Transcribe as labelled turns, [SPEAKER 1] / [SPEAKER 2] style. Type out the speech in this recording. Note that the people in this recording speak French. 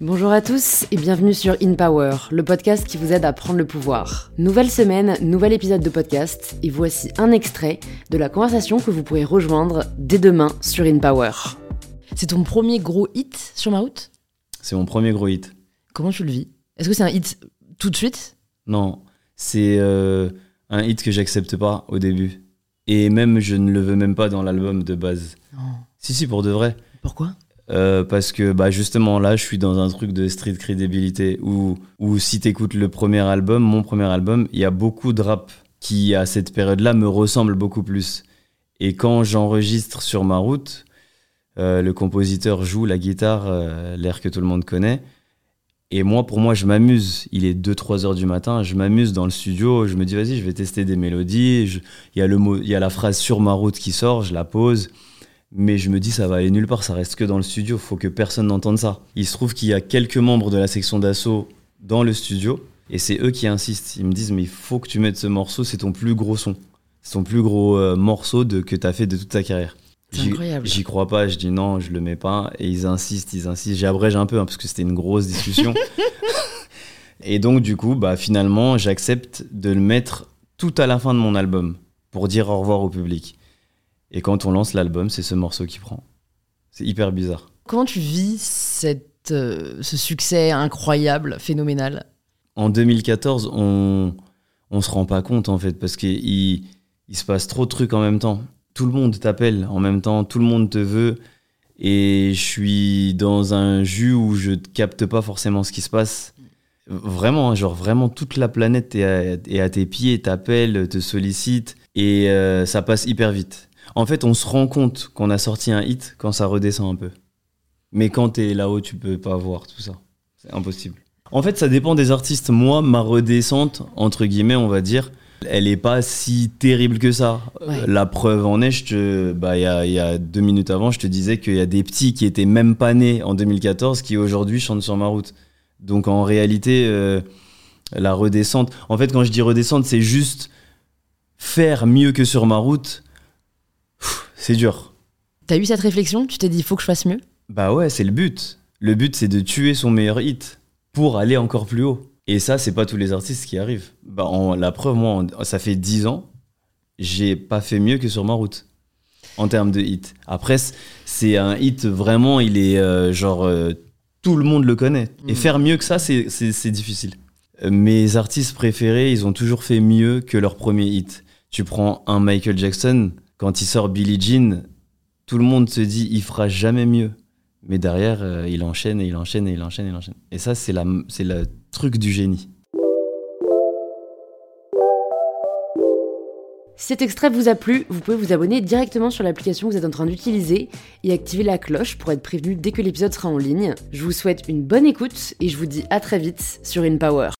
[SPEAKER 1] Bonjour à tous et bienvenue sur In Power, le podcast qui vous aide à prendre le pouvoir. Nouvelle semaine, nouvel épisode de podcast et voici un extrait de la conversation que vous pourrez rejoindre dès demain sur In Power. C'est ton premier gros hit sur ma route?
[SPEAKER 2] C'est mon premier gros hit.
[SPEAKER 1] Comment tu le vis? Est-ce que c'est un hit tout de suite?
[SPEAKER 2] Non, c'est euh, un hit que j'accepte pas au début. Et même, je ne le veux même pas dans l'album de base. Si, si, pour de vrai.
[SPEAKER 1] Pourquoi?
[SPEAKER 2] Euh, parce que bah, justement là, je suis dans un truc de street crédibilité où, où si t'écoutes le premier album, mon premier album, il y a beaucoup de rap qui, à cette période-là, me ressemble beaucoup plus. Et quand j'enregistre sur ma route, euh, le compositeur joue la guitare, euh, l'air que tout le monde connaît. Et moi, pour moi, je m'amuse. Il est 2-3 heures du matin, je m'amuse dans le studio. Je me dis, vas-y, je vais tester des mélodies. Il y, a le mot- il y a la phrase sur ma route qui sort, je la pose. Mais je me dis, ça va aller nulle part, ça reste que dans le studio. Faut que personne n'entende ça. Il se trouve qu'il y a quelques membres de la section d'assaut dans le studio. Et c'est eux qui insistent. Ils me disent, mais il faut que tu mettes ce morceau, c'est ton plus gros son. C'est ton plus gros euh, morceau de, que tu as fait de toute ta carrière.
[SPEAKER 1] C'est
[SPEAKER 2] J'y-
[SPEAKER 1] incroyable.
[SPEAKER 2] J'y crois pas, je dis non, je le mets pas. Et ils insistent, ils insistent. J'abrège un peu hein, parce que c'était une grosse discussion. et donc, du coup, bah, finalement, j'accepte de le mettre tout à la fin de mon album pour dire au revoir au public. Et quand on lance l'album, c'est ce morceau qui prend. C'est hyper bizarre.
[SPEAKER 1] Comment tu vis cette, euh, ce succès incroyable, phénoménal?
[SPEAKER 2] En 2014, on on se rend pas compte en fait parce qu'il il se passe trop de trucs en même temps. Tout le monde t'appelle en même temps, tout le monde te veut et je suis dans un jus où je ne capte pas forcément ce qui se passe. Vraiment, hein, genre vraiment toute la planète est à, est à tes pieds, t'appelle, te sollicite et euh, ça passe hyper vite. En fait, on se rend compte qu'on a sorti un hit quand ça redescend un peu. Mais quand t'es là-haut, tu peux pas voir tout ça. C'est impossible. En fait, ça dépend des artistes. Moi, ma redescente, entre guillemets, on va dire, elle est pas si terrible que ça.
[SPEAKER 1] Ouais.
[SPEAKER 2] Euh, La preuve en est, je te- bah, il y, a, il y a deux minutes avant, je te disais qu'il y a des petits qui étaient même pas nés en 2014 qui aujourd'hui chantent sur ma route. Donc en réalité, euh, la redescente. En fait, quand je dis redescente, c'est juste faire mieux que sur ma route. C'est dur.
[SPEAKER 1] T'as eu cette réflexion? Tu t'es dit, il faut que je fasse mieux?
[SPEAKER 2] Bah ouais, c'est le but. Le but, c'est de tuer son meilleur hit pour aller encore plus haut. Et ça, c'est pas tous les artistes qui arrivent. Bah, en- la preuve, moi, en- ça fait 10 ans, j'ai pas fait mieux que sur ma route en termes de hit. Après, c'est un hit vraiment, il est euh, genre euh, tout le monde le connaît. Et
[SPEAKER 1] Mm.
[SPEAKER 2] faire mieux que ça, c'est- difficile. Mes artistes préférés, ils ont toujours fait mieux que leur premier hit. Tu prends un Michael Jackson, quand il sort Billie Jean, tout le monde se dit il fera jamais mieux. Mais derrière, euh, il enchaîne et il enchaîne et il enchaîne et il enchaîne. Et ça, c'est le truc du génie.
[SPEAKER 1] Si cet extrait vous a plu, vous pouvez vous abonner directement sur l'application que vous êtes en train d'utiliser et activer la cloche pour être prévenu dès que l'épisode sera en ligne. Je vous souhaite une bonne écoute et je vous dis à très vite sur InPower.